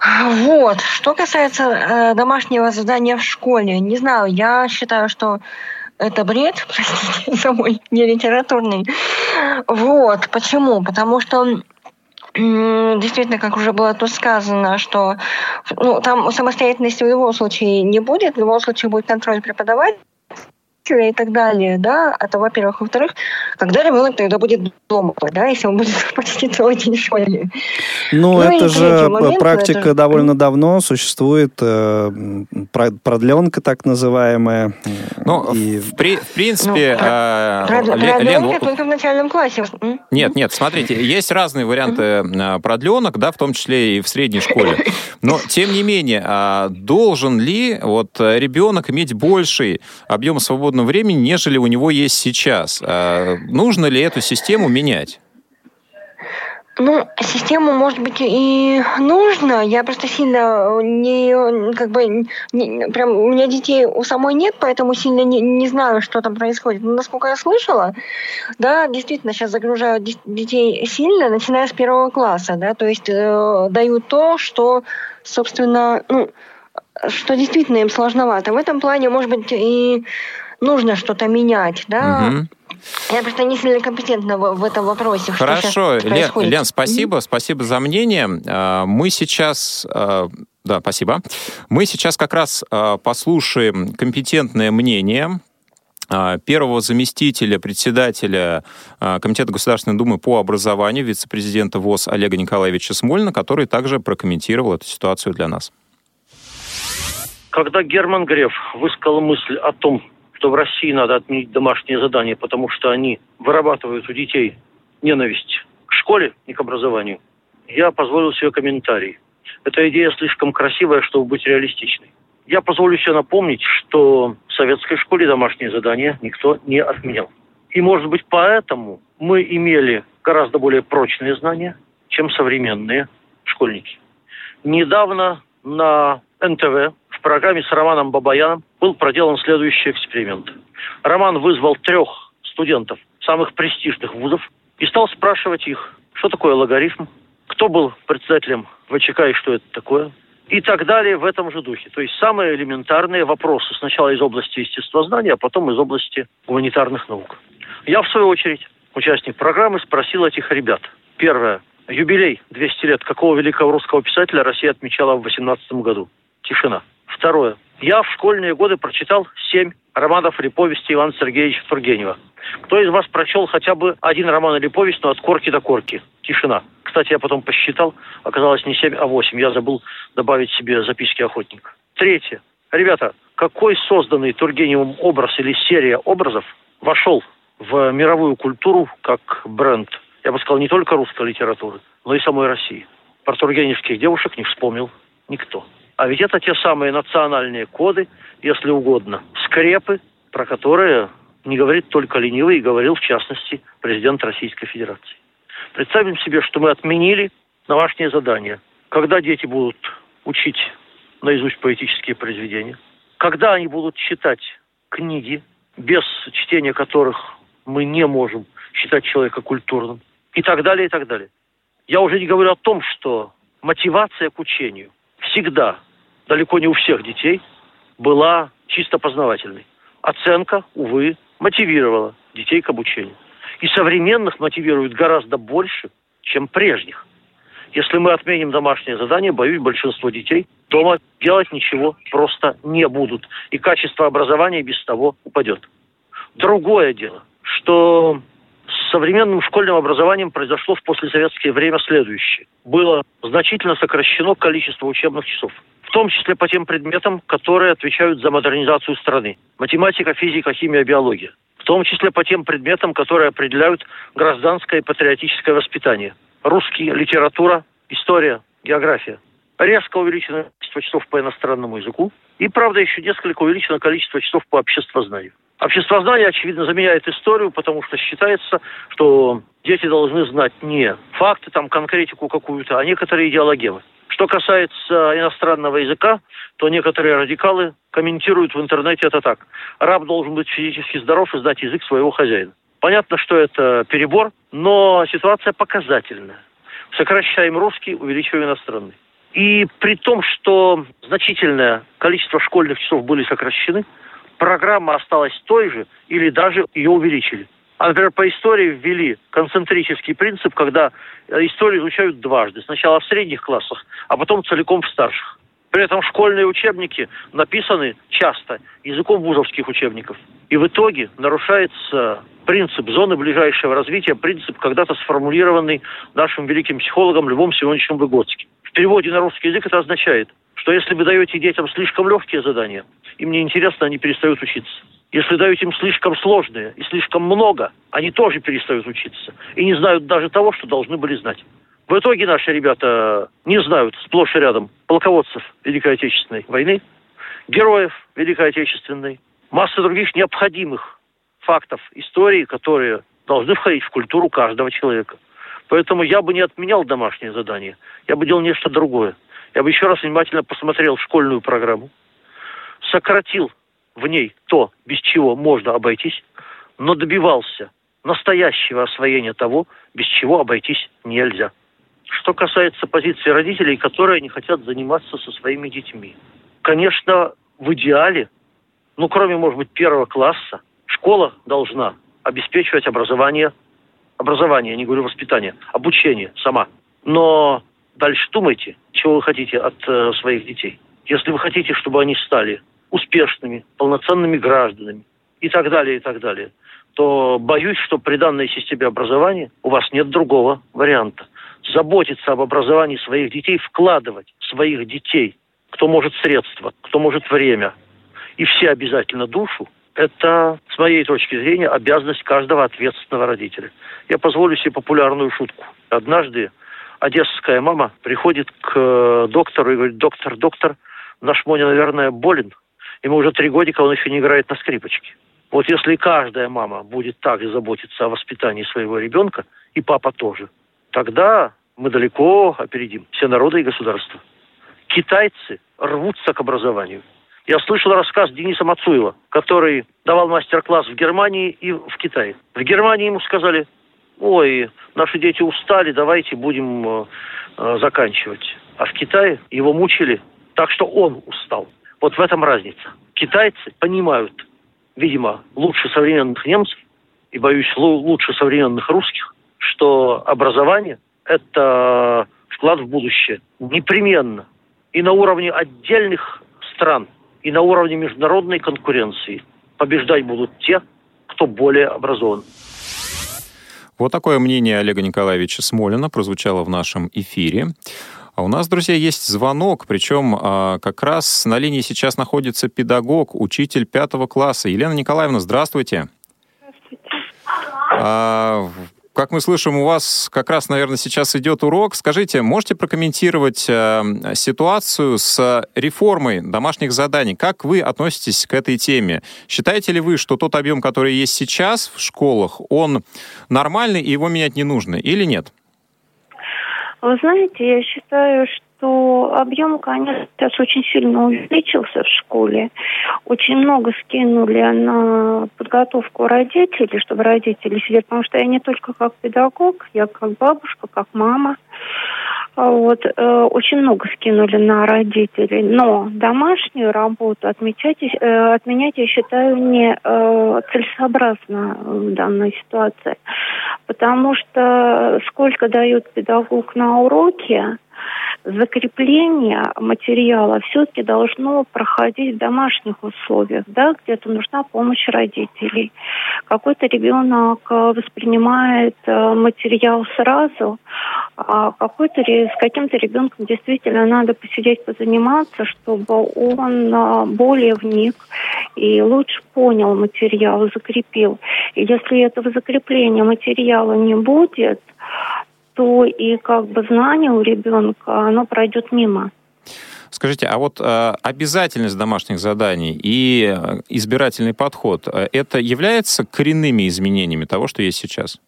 вот. Что касается э, домашнего задания в школе, не знаю, я считаю, что это бред, простите за мой нелитературный. Вот. Почему? Потому что действительно, как уже было тут сказано, что ну, там самостоятельности в любом случае не будет, в любом случае будет контроль преподавателя, и так далее, да, это во-первых. Во-вторых, когда ребенок тогда будет дома, да, если он будет почти целый день в школе. Ну, ну это же момент, практика это же... довольно давно существует, э, продленка так называемая. Ну, и... в, при, в принципе... Ну, э, продленка Лен, только в начальном классе. Нет, нет, смотрите, есть разные варианты э, продленок, да, в том числе и в средней школе. Но, тем не менее, а должен ли вот ребенок иметь больший объем свободного свободного времени, нежели у него есть сейчас. А нужно ли эту систему менять? Ну, систему, может быть, и нужно. Я просто сильно не, как бы, не, прям, у меня детей у самой нет, поэтому сильно не, не знаю, что там происходит. Но насколько я слышала, да, действительно, сейчас загружают детей сильно, начиная с первого класса, да, то есть э, дают то, что, собственно, ну, что действительно им сложновато. В этом плане, может быть, и нужно что-то менять, да. Угу. Я просто не сильно компетентна в, в этом вопросе. Хорошо, Лен, Лен, спасибо, спасибо за мнение. А, мы сейчас, а, да, спасибо. Мы сейчас как раз а, послушаем компетентное мнение первого заместителя председателя Комитета Государственной Думы по образованию, вице-президента ВОЗ Олега Николаевича Смольна, который также прокомментировал эту ситуацию для нас. Когда Герман Греф высказал мысль о том, что в России надо отменить домашние задания, потому что они вырабатывают у детей ненависть к школе и к образованию, я позволил себе комментарий. Эта идея слишком красивая, чтобы быть реалистичной. Я позволю себе напомнить, что в советской школе домашние задания никто не отменял. И, может быть, поэтому мы имели гораздо более прочные знания, чем современные школьники. Недавно на НТВ в программе с Романом Бабаяном был проделан следующий эксперимент. Роман вызвал трех студентов самых престижных вузов и стал спрашивать их, что такое логарифм, кто был председателем ВЧК и что это такое, и так далее в этом же духе. То есть самые элементарные вопросы сначала из области естествознания, а потом из области гуманитарных наук. Я, в свою очередь, участник программы, спросил этих ребят. Первое. Юбилей 200 лет какого великого русского писателя Россия отмечала в 18 году? Тишина. Второе. Я в школьные годы прочитал семь романов или повести Ивана Сергеевича Тургенева. Кто из вас прочел хотя бы один роман или повесть, но от корки до корки? Тишина. Кстати, я потом посчитал, оказалось не семь, а восемь. Я забыл добавить себе записки охотника. Третье. Ребята, какой созданный Тургеневым образ или серия образов вошел в мировую культуру как бренд, я бы сказал, не только русской литературы, но и самой России? Про тургеневских девушек не вспомнил никто. А ведь это те самые национальные коды, если угодно, скрепы, про которые не говорит только ленивый, и говорил, в частности, президент Российской Федерации. Представим себе, что мы отменили домашнее задание. Когда дети будут учить наизусть поэтические произведения? Когда они будут читать книги, без чтения которых мы не можем считать человека культурным? И так далее, и так далее. Я уже не говорю о том, что мотивация к учению – всегда, далеко не у всех детей, была чисто познавательной. оценка, увы, мотивировала детей к обучению. И современных мотивирует гораздо больше, чем прежних. Если мы отменим домашнее задание, боюсь, большинство детей дома делать ничего просто не будут. И качество образования без того упадет. Другое дело, что с современным школьным образованием произошло в послесоветское время следующее. Было значительно сокращено количество учебных часов. В том числе по тем предметам, которые отвечают за модернизацию страны. Математика, физика, химия, биология. В том числе по тем предметам, которые определяют гражданское и патриотическое воспитание русский, литература, история, география. Резко увеличено количество часов по иностранному языку. И, правда, еще несколько увеличено количество часов по обществознанию. Обществознание, очевидно, заменяет историю, потому что считается, что дети должны знать не факты, там, конкретику какую-то, а некоторые идеологемы. Что касается иностранного языка, то некоторые радикалы комментируют в интернете это так. Раб должен быть физически здоров и знать язык своего хозяина. Понятно, что это перебор, но ситуация показательная. Сокращаем русский, увеличиваем иностранный. И при том, что значительное количество школьных часов были сокращены, программа осталась той же или даже ее увеличили. А, например, по истории ввели концентрический принцип, когда историю изучают дважды. Сначала в средних классах, а потом целиком в старших. При этом школьные учебники написаны часто языком вузовских учебников. И в итоге нарушается принцип зоны ближайшего развития, принцип, когда-то сформулированный нашим великим психологом Львом Семеновичем Выгодским. В переводе на русский язык это означает, что если вы даете детям слишком легкие задания, им не интересно, они перестают учиться. Если даете им слишком сложные и слишком много, они тоже перестают учиться. И не знают даже того, что должны были знать. В итоге наши ребята не знают сплошь и рядом полководцев Великой Отечественной войны, героев Великой Отечественной, массы других необходимых фактов истории, которые должны входить в культуру каждого человека. Поэтому я бы не отменял домашнее задание, я бы делал нечто другое. Я бы еще раз внимательно посмотрел школьную программу, сократил в ней то, без чего можно обойтись, но добивался настоящего освоения того, без чего обойтись нельзя. Что касается позиции родителей, которые не хотят заниматься со своими детьми. Конечно, в идеале, ну, кроме, может быть, первого класса, школа должна обеспечивать образование, образование, не говорю воспитание, обучение сама. Но дальше думайте, чего вы хотите от э, своих детей. Если вы хотите, чтобы они стали успешными, полноценными гражданами и так далее, и так далее, то боюсь, что при данной системе образования у вас нет другого варианта заботиться об образовании своих детей, вкладывать своих детей, кто может средства, кто может время, и все обязательно душу, это, с моей точки зрения, обязанность каждого ответственного родителя. Я позволю себе популярную шутку. Однажды одесская мама приходит к э, доктору и говорит, доктор, доктор, наш Моня, наверное, болен. Ему уже три годика, он еще не играет на скрипочке. Вот если каждая мама будет так заботиться о воспитании своего ребенка, и папа тоже – тогда мы далеко опередим все народы и государства. Китайцы рвутся к образованию. Я слышал рассказ Дениса Мацуева, который давал мастер-класс в Германии и в Китае. В Германии ему сказали, ой, наши дети устали, давайте будем э, э, заканчивать. А в Китае его мучили так, что он устал. Вот в этом разница. Китайцы понимают, видимо, лучше современных немцев и, боюсь, лучше современных русских, что образование – это вклад в будущее. Непременно. И на уровне отдельных стран, и на уровне международной конкуренции побеждать будут те, кто более образован. Вот такое мнение Олега Николаевича Смолина прозвучало в нашем эфире. А у нас, друзья, есть звонок, причем а, как раз на линии сейчас находится педагог, учитель пятого класса. Елена Николаевна, здравствуйте. Здравствуйте. А, как мы слышим, у вас как раз, наверное, сейчас идет урок. Скажите, можете прокомментировать э, ситуацию с реформой домашних заданий? Как вы относитесь к этой теме? Считаете ли вы, что тот объем, который есть сейчас в школах, он нормальный и его менять не нужно или нет? Вы знаете, я считаю, что что объем, конечно, сейчас очень сильно увеличился в школе. Очень много скинули на подготовку родителей, чтобы родители сидели, потому что я не только как педагог, я как бабушка, как мама. А вот, э, очень много скинули на родителей, но домашнюю работу отмечать, э, отменять, я считаю, не э, целесообразно в данной ситуации, потому что сколько дает педагог на уроке, закрепление материала все-таки должно проходить в домашних условиях, да, где-то нужна помощь родителей. Какой-то ребенок э, воспринимает э, материал сразу, а какой-то с каким-то ребенком действительно надо посидеть, позаниматься, чтобы он э, более вник и лучше понял материал, закрепил. И если этого закрепления материала не будет, то и как бы знание у ребенка, оно пройдет мимо. Скажите, а вот э, обязательность домашних заданий и э, избирательный подход, э, это является коренными изменениями того, что есть сейчас?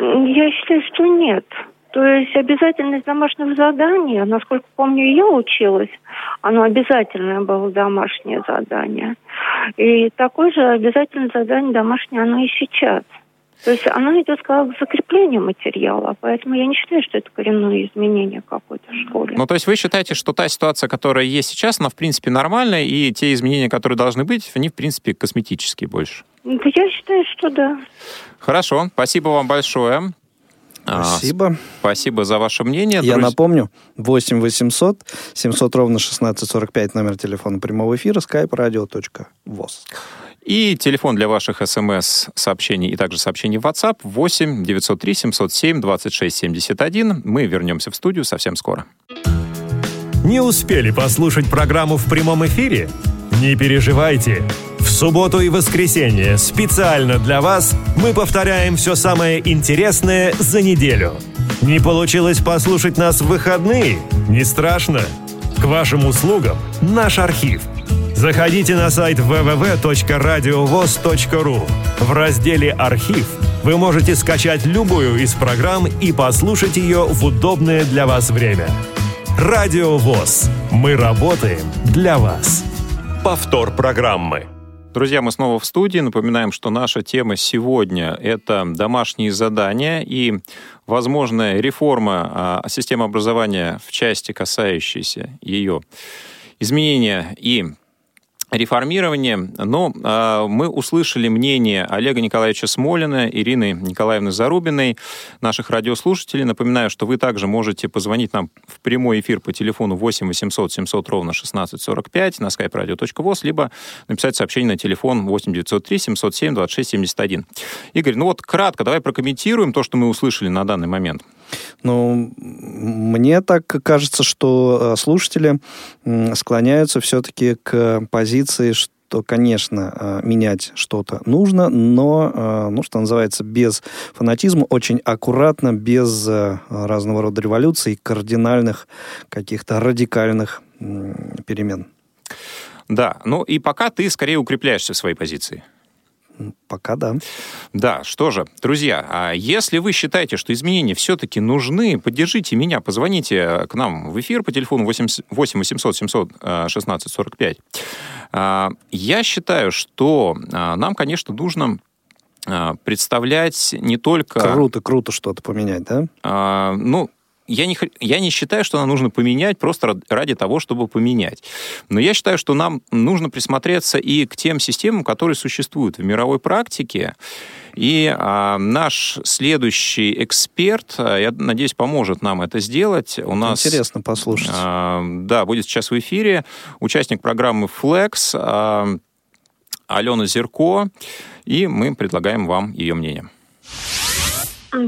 Я считаю, что нет. То есть обязательность домашних заданий, насколько помню, я училась, оно обязательное было домашнее задание. И такое же обязательное задание домашнее оно и сейчас – то есть оно идет как закрепление материала, поэтому я не считаю, что это коренное изменение какой-то в школе. Ну, то есть вы считаете, что та ситуация, которая есть сейчас, она в принципе нормальная, и те изменения, которые должны быть, они в принципе косметические больше? Да я считаю, что да. Хорошо, спасибо вам большое. А, спасибо. Спасибо за ваше мнение. Я друзья. напомню, 8 800 700 ровно 1645 номер телефона прямого эфира skype-radio.voz. И телефон для ваших смс-сообщений и также сообщений в WhatsApp 8 903 707 26 71. Мы вернемся в студию совсем скоро. Не успели послушать программу в прямом эфире? Не переживайте. В субботу и воскресенье специально для вас мы повторяем все самое интересное за неделю. Не получилось послушать нас в выходные? Не страшно. К вашим услугам наш архив – Заходите на сайт www.radiovoz.ru. В разделе «Архив» вы можете скачать любую из программ и послушать ее в удобное для вас время. Радио ВОЗ. Мы работаем для вас. Повтор программы. Друзья, мы снова в студии. Напоминаем, что наша тема сегодня — это домашние задания и возможная реформа а, системы образования в части, касающейся ее изменения и реформирование, но э, мы услышали мнение Олега Николаевича Смолина, Ирины Николаевны Зарубиной, наших радиослушателей. Напоминаю, что вы также можете позвонить нам в прямой эфир по телефону 8 800 700 ровно 1645 на skype radio.voz, либо написать сообщение на телефон 8 903 707 26 71. Игорь, ну вот кратко, давай прокомментируем то, что мы услышали на данный момент. Ну, мне так кажется, что э, слушатели склоняются все-таки к позиции, что, конечно, э, менять что-то нужно, но, э, ну, что называется, без фанатизма, очень аккуратно, без разного рода революций, кардинальных, каких-то радикальных перемен. Да, ну и пока ты скорее укрепляешься в своей позиции. Пока да. Да, что же, друзья, а если вы считаете, что изменения все-таки нужны, поддержите меня, позвоните к нам в эфир по телефону 8, 8 800 700 16 45. Я считаю, что а, нам, конечно, нужно а, представлять не только... Круто, круто что-то поменять, да? А, ну, я не, я не считаю, что нам нужно поменять просто ради того, чтобы поменять. Но я считаю, что нам нужно присмотреться и к тем системам, которые существуют в мировой практике. И а, наш следующий эксперт, а, я надеюсь, поможет нам это сделать. У нас, Интересно послушать. А, да, будет сейчас в эфире участник программы Flex а, Алена Зерко, и мы предлагаем вам ее мнение. В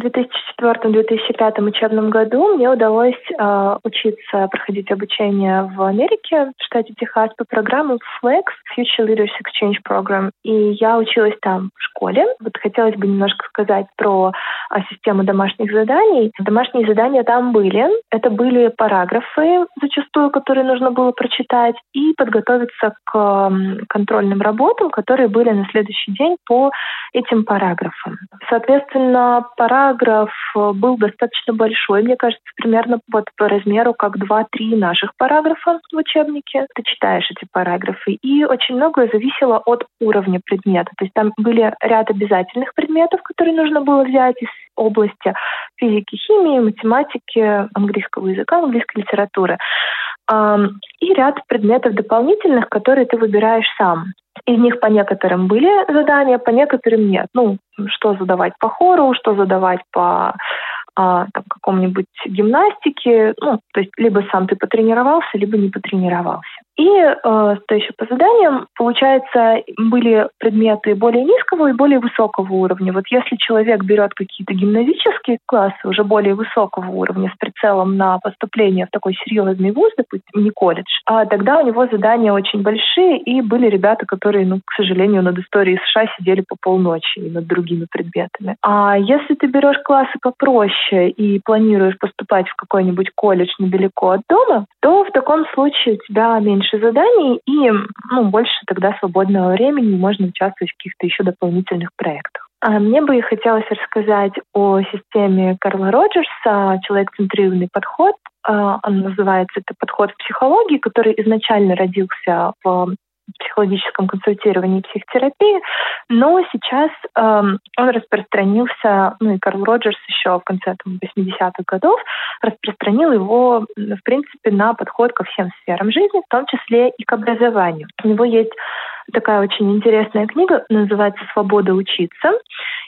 2004-2005 учебном году мне удалось э, учиться, проходить обучение в Америке, в штате Техас, по программе FLEX, Future Leaders Exchange Program. И я училась там в школе. Вот хотелось бы немножко сказать про э, систему домашних заданий. Домашние задания там были. Это были параграфы, зачастую, которые нужно было прочитать, и подготовиться к э, контрольным работам, которые были на следующий день по этим параграфам. Соответственно, параграф был достаточно большой, мне кажется, примерно вот по размеру как 2-3 наших параграфа в учебнике. Ты читаешь эти параграфы, и очень многое зависело от уровня предмета. То есть там были ряд обязательных предметов, которые нужно было взять из области физики, химии, математики, английского языка, английской литературы. И ряд предметов дополнительных, которые ты выбираешь сам. Из них по некоторым были задания, по некоторым нет. Ну, что задавать по хору, что задавать по а, каком-нибудь гимнастике. Ну, то есть либо сам ты потренировался, либо не потренировался. И э, что еще по заданиям, получается, были предметы более низкого и более высокого уровня. Вот если человек берет какие-то гимназические классы уже более высокого уровня с прицелом на поступление в такой серьезный вуз, допустим, не колледж, а тогда у него задания очень большие, и были ребята, которые, ну, к сожалению, над историей США сидели по полночи и над другими предметами. А если ты берешь классы попроще и планируешь поступать в какой-нибудь колледж недалеко от дома, то в таком случае у тебя меньше меньше заданий и ну, больше тогда свободного времени можно участвовать в каких-то еще дополнительных проектах. А мне бы хотелось рассказать о системе Карла Роджерса «Человек-центрированный подход». А, он называется это подход в психологии, который изначально родился в психологическом консультировании и психотерапии, но сейчас э, он распространился, ну и Карл Роджерс еще в конце там, 80-х годов распространил его, в принципе, на подход ко всем сферам жизни, в том числе и к образованию. У него есть такая очень интересная книга, называется «Свобода учиться».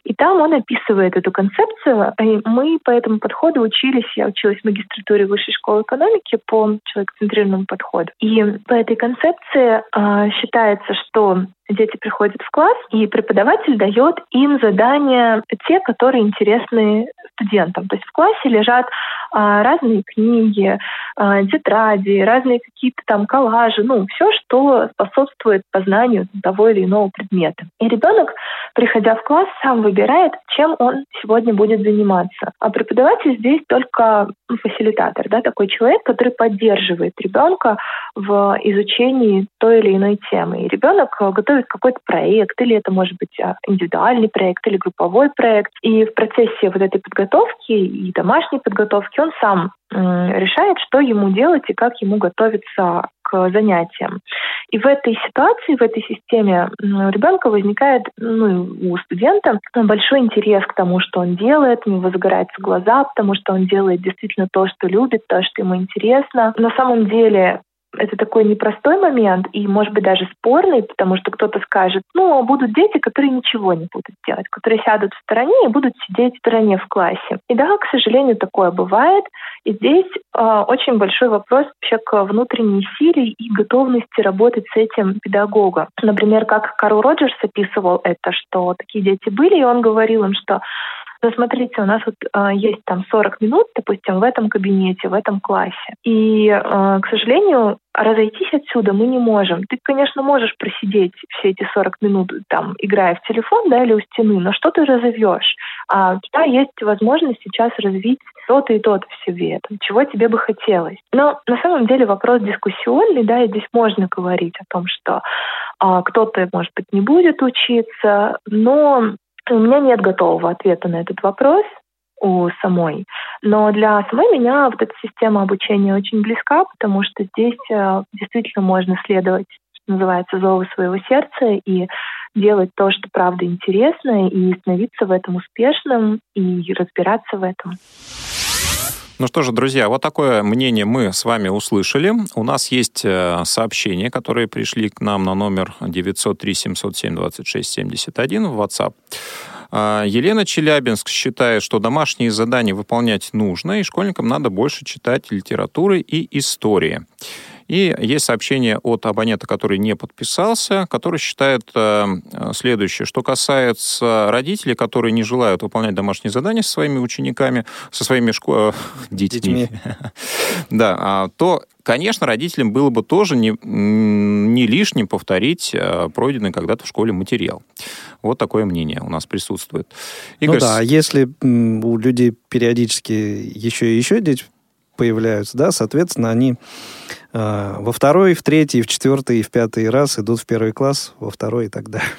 И там он описывает эту концепцию. И мы по этому подходу учились, я училась в магистратуре Высшей школы экономики по человекоцентрированному подходу. И по этой концепции э, считается, что дети приходят в класс, и преподаватель дает им задания те, которые интересны студентам. То есть в классе лежат а, разные книги, а, тетради, разные какие-то там коллажи, ну, все, что способствует познанию того или иного предмета. И ребенок, приходя в класс, сам выбирает, чем он сегодня будет заниматься. А преподаватель здесь только ну, фасилитатор, да, такой человек, который поддерживает ребенка в изучении той или иной темы. И ребенок готовит готовит какой-то проект, или это может быть а, индивидуальный проект, или групповой проект. И в процессе вот этой подготовки и домашней подготовки он сам решает, что ему делать и как ему готовиться к занятиям. И в этой ситуации, в этой системе у ребенка возникает, ну, у студента большой интерес к тому, что он делает, у него загораются глаза, потому что он делает действительно то, что любит, то, что ему интересно. На самом деле это такой непростой момент и, может быть, даже спорный, потому что кто-то скажет, ну, будут дети, которые ничего не будут делать, которые сядут в стороне и будут сидеть в стороне в классе. И да, к сожалению, такое бывает. И здесь э, очень большой вопрос вообще к внутренней силе и готовности работать с этим педагога. Например, как Карл Роджерс описывал это, что такие дети были, и он говорил им, что но смотрите, у нас вот э, есть там 40 минут, допустим, в этом кабинете, в этом классе. И, э, к сожалению, разойтись отсюда мы не можем. Ты, конечно, можешь просидеть все эти 40 минут, там, играя в телефон, да, или у стены, но что ты разовьешь? А у тебя есть возможность сейчас развить то-то и то-то в себе, там, чего тебе бы хотелось. Но на самом деле вопрос дискуссионный, да, и здесь можно говорить о том, что а, кто-то, может быть, не будет учиться, но у меня нет готового ответа на этот вопрос у самой. Но для самой меня вот эта система обучения очень близка, потому что здесь э, действительно можно следовать, называется, зову своего сердца и делать то, что правда интересно, и становиться в этом успешным, и разбираться в этом. Ну что же, друзья, вот такое мнение мы с вами услышали. У нас есть э, сообщения, которые пришли к нам на номер 903-707-2671 в WhatsApp. А, Елена Челябинск считает, что домашние задания выполнять нужно, и школьникам надо больше читать литературы и истории. И есть сообщение от абонента, который не подписался, который считает э, следующее. Что касается родителей, которые не желают выполнять домашние задания со своими учениками, со своими шко... Э, детьми, да, а, то Конечно, родителям было бы тоже не, не лишним повторить э, пройденный когда-то в школе материал. Вот такое мнение у нас присутствует. Игорь... Ну да, если у людей периодически еще и еще дети появляются, да, соответственно, они э, во второй, в третий, в четвертый и в пятый раз идут в первый класс, во второй и так далее.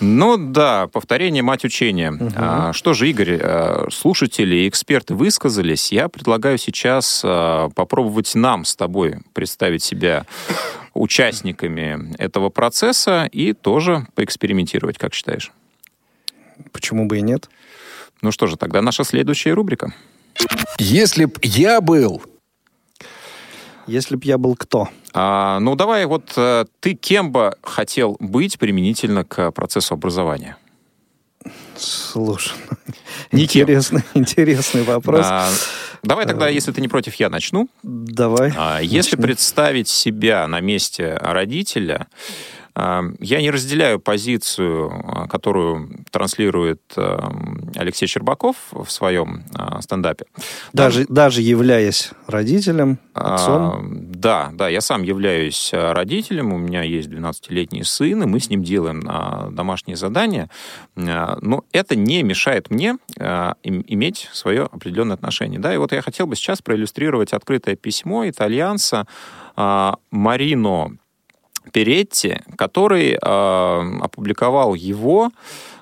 Ну да, повторение мать учения. Угу. А, что же, Игорь, а, слушатели и эксперты высказались. Я предлагаю сейчас а, попробовать нам с тобой представить себя участниками этого процесса и тоже поэкспериментировать, как считаешь? Почему бы и нет? Ну что же, тогда наша следующая рубрика. Если б я был... Если б я был кто? А, ну, давай, вот э, ты кем бы хотел быть применительно к процессу образования? Слушай, интересный, интересный вопрос. Да. Давай тогда, э, если ты не против, я начну. Давай. А, если начни. представить себя на месте родителя, я не разделяю позицию, а, которую транслирует Алексей Щербаков в своем а, стендапе. Даже, Там, даже являясь родителем, отцом? А, да, да, я сам являюсь родителем, у меня есть 12-летний сын, и мы с ним делаем домашние задания, но это не мешает мне иметь свое определенное отношение. Да, и вот я хотел бы сейчас проиллюстрировать открытое письмо итальянца Марино Перетти, который э, опубликовал его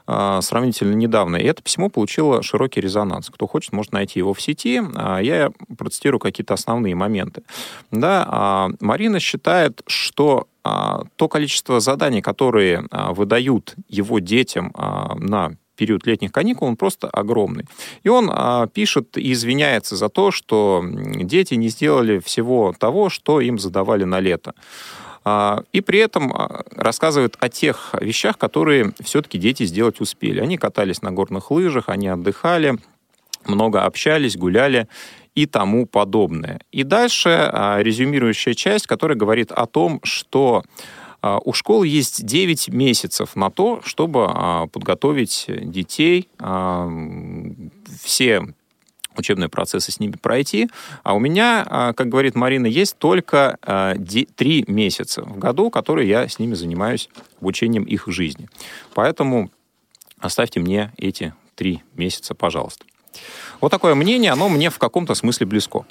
э, сравнительно недавно. И это письмо получило широкий резонанс. Кто хочет, может найти его в сети. Э, я процитирую какие-то основные моменты. Да, э, Марина считает, что э, то количество заданий, которые э, выдают его детям э, на период летних каникул, он просто огромный. И он а, пишет и извиняется за то, что дети не сделали всего того, что им задавали на лето. А, и при этом а, рассказывают о тех вещах, которые все-таки дети сделать успели. Они катались на горных лыжах, они отдыхали, много общались, гуляли и тому подобное. И дальше резюмирующая часть, которая говорит о том, что у школы есть 9 месяцев на то, чтобы подготовить детей. Все учебные процессы с ними пройти. А у меня, а, как говорит Марина, есть только а, три месяца в году, которые я с ними занимаюсь обучением их жизни. Поэтому оставьте мне эти три месяца, пожалуйста. Вот такое мнение, оно мне в каком-то смысле близко.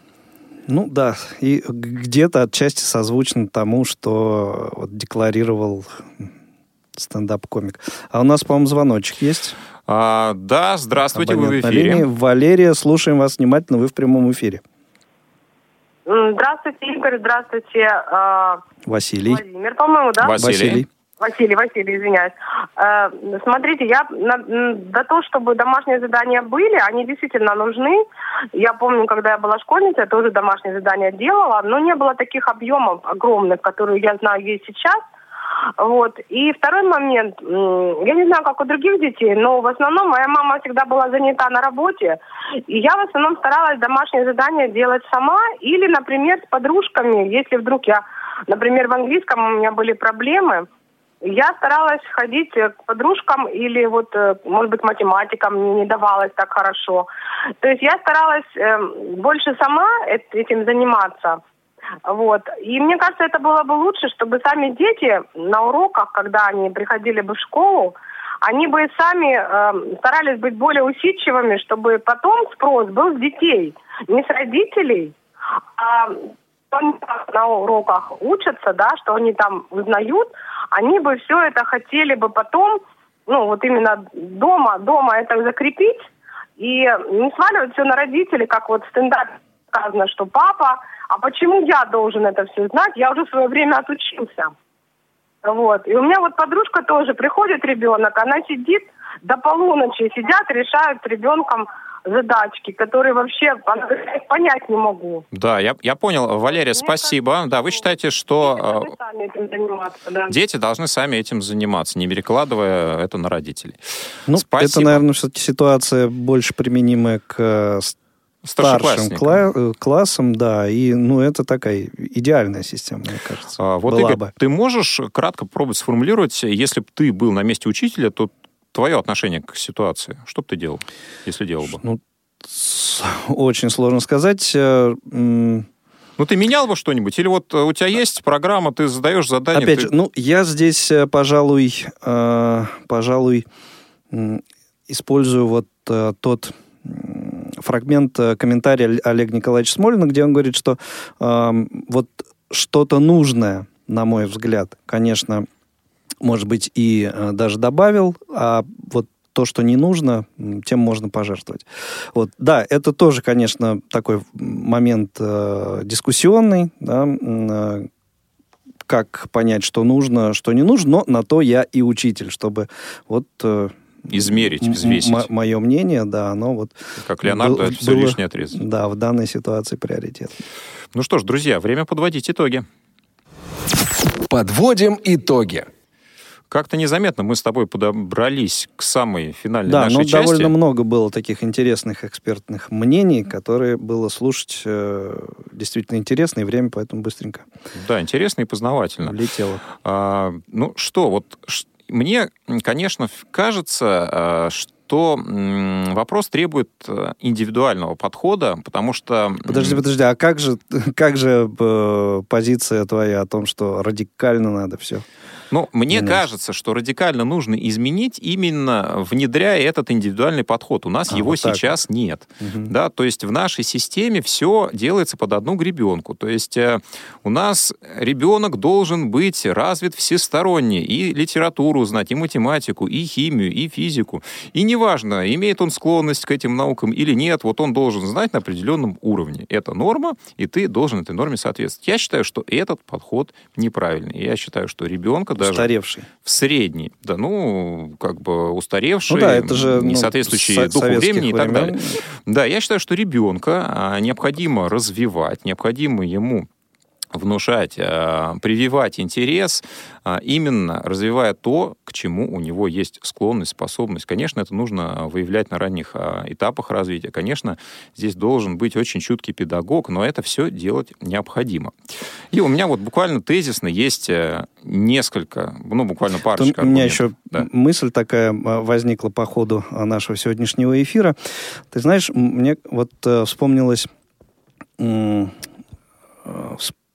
Ну да, и где-то отчасти созвучно тому, что вот декларировал стендап-комик. А у нас, по-моему, звоночек есть. А, да, здравствуйте, Абонент вы в эфире. Линии. Валерия, слушаем вас внимательно, вы в прямом эфире. Здравствуйте, Игорь, здравствуйте. Э, Василий. Владимир, по-моему, да? Василий. Василий, Василий, извиняюсь. Э, смотрите, я на, до того, чтобы домашние задания были, они действительно нужны. Я помню, когда я была школьницей, я тоже домашние задания делала, но не было таких объемов огромных, которые я знаю есть сейчас – вот. И второй момент, я не знаю, как у других детей, но в основном моя мама всегда была занята на работе, и я в основном старалась домашние задания делать сама или, например, с подружками, если вдруг я, например, в английском у меня были проблемы, я старалась ходить к подружкам или вот, э, может быть, математикам мне не давалось так хорошо. То есть я старалась э, больше сама этим заниматься. Вот. И мне кажется, это было бы лучше, чтобы сами дети на уроках, когда они приходили бы в школу, они бы сами э, старались быть более усидчивыми, чтобы потом спрос был с детей, не с родителей, а они на уроках учатся, да, что они там узнают, они бы все это хотели бы потом, ну вот именно дома, дома это закрепить и не сваливать все на родителей, как вот в стендапе сказано, что папа а почему я должен это все знать? Я уже в свое время отучился. Вот. И у меня вот подружка тоже, приходит ребенок, она сидит до полуночи, сидят, решают с ребенком задачки, которые вообще понять не могу. Да, я, я понял. Валерия, Мне спасибо. Кажется, да, вы считаете, что э, да. дети должны сами этим заниматься, не перекладывая это на родителей. Ну, спасибо. это, наверное, все-таки ситуация больше применимая к э, старшим кла- э, классом, да, и, ну, это такая идеальная система, мне кажется. А, вот, Игорь, бы. ты можешь кратко попробовать сформулировать, если бы ты был на месте учителя, то твое отношение к ситуации, что бы ты делал, если делал бы? Ну, очень сложно сказать. Э, ну, ты менял бы что-нибудь? Или вот у тебя есть программа, ты задаешь задание? Опять ты... же, ну, я здесь, э, пожалуй, э, пожалуй, использую вот э, тот фрагмент э, комментария Олега Николаевича Смолина, где он говорит, что э, вот что-то нужное, на мой взгляд, конечно, может быть, и э, даже добавил, а вот то, что не нужно, тем можно пожертвовать. Вот, да, это тоже, конечно, такой момент э, дискуссионный, да, э, как понять, что нужно, что не нужно, но на то я и учитель, чтобы вот... Э, Измерить, взвесить. М- мое мнение, да, оно вот... Как Леонардо, это все лишний отрез. Да, в данной ситуации приоритет. Ну что ж, друзья, время подводить итоги. Подводим итоги. Как-то незаметно мы с тобой подобрались к самой финальной да, нашей ну, части. довольно много было таких интересных экспертных мнений, которые было слушать э, действительно интересно, и время поэтому быстренько. Да, интересно и познавательно. Летело. А, ну что, вот мне, конечно, кажется, а, что то вопрос требует э, индивидуального подхода, потому что... Подожди, подожди, а как же, как же э, позиция твоя о том, что радикально надо все? Ну, мне менять. кажется, что радикально нужно изменить именно внедряя этот индивидуальный подход. У нас а, его вот сейчас вот. нет. Угу. Да, то есть в нашей системе все делается под одну гребенку. То есть э, у нас ребенок должен быть развит всесторонне. И литературу знать, и математику, и химию, и физику. И неважно, имеет он склонность к этим наукам или нет, вот он должен знать на определенном уровне. Это норма, и ты должен этой норме соответствовать. Я считаю, что этот подход неправильный. Я считаю, что ребенка даже... Устаревший. В средний. Да, ну, как бы устаревший, ну, да, это же, не ну, соответствующий со- духу времени и так далее. Да, я считаю, что ребенка а, необходимо развивать, необходимо ему внушать, э, прививать интерес, э, именно развивая то, к чему у него есть склонность, способность. Конечно, это нужно выявлять на ранних э, этапах развития. Конечно, здесь должен быть очень чуткий педагог, но это все делать необходимо. И у меня вот буквально тезисно есть несколько, ну, буквально парочка. У меня еще да. мысль такая возникла по ходу нашего сегодняшнего эфира. Ты знаешь, мне вот вспомнилось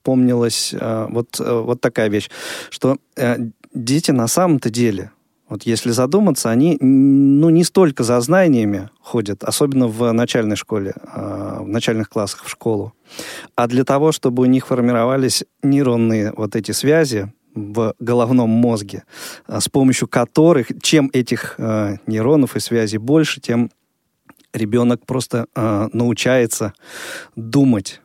вспомнилась э, вот, э, вот такая вещь, что э, дети на самом-то деле, вот если задуматься, они ну, не столько за знаниями ходят, особенно в начальной школе, в начальных классах в школу, а для того, чтобы у них формировались нейронные вот эти связи, в головном мозге, с помощью которых, чем этих э, нейронов и связей больше, тем ребенок просто э, научается думать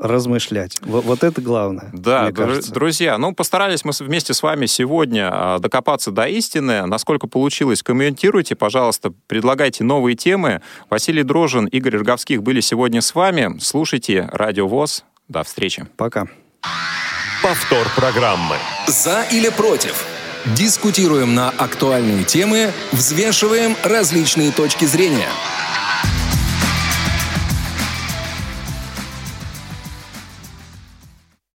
размышлять. Вот, вот это главное. Да, др- друзья, ну постарались мы вместе с вами сегодня а, докопаться до истины. Насколько получилось, комментируйте, пожалуйста, предлагайте новые темы. Василий Дрожин, Игорь Роговских были сегодня с вами. Слушайте Радио ВОЗ. До встречи. Пока. Повтор программы. За или против? Дискутируем на актуальные темы, взвешиваем различные точки зрения –